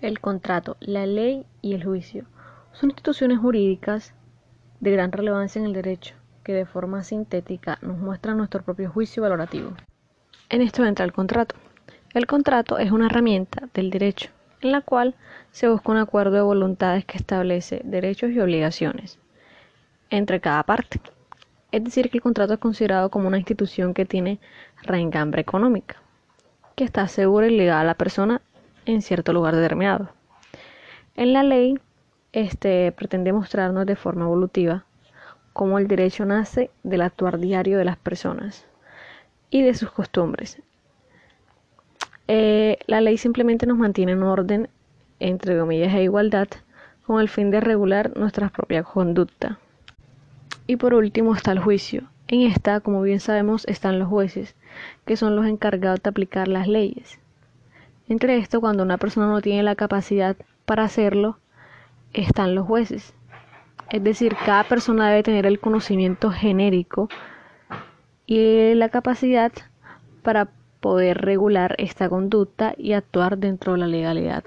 El contrato, la ley y el juicio son instituciones jurídicas de gran relevancia en el derecho que de forma sintética nos muestran nuestro propio juicio valorativo. En esto entra el contrato. El contrato es una herramienta del derecho en la cual se busca un acuerdo de voluntades que establece derechos y obligaciones entre cada parte. Es decir, que el contrato es considerado como una institución que tiene reengambre económica, que está segura y ligada a la persona en cierto lugar determinado. En la ley, este pretende mostrarnos de forma evolutiva cómo el derecho nace del actuar diario de las personas y de sus costumbres. Eh, la ley simplemente nos mantiene en orden, entre comillas, e igualdad, con el fin de regular nuestra propia conducta. Y por último está el juicio. En esta, como bien sabemos, están los jueces, que son los encargados de aplicar las leyes. Entre esto, cuando una persona no tiene la capacidad para hacerlo, están los jueces. Es decir, cada persona debe tener el conocimiento genérico y la capacidad para poder regular esta conducta y actuar dentro de la legalidad.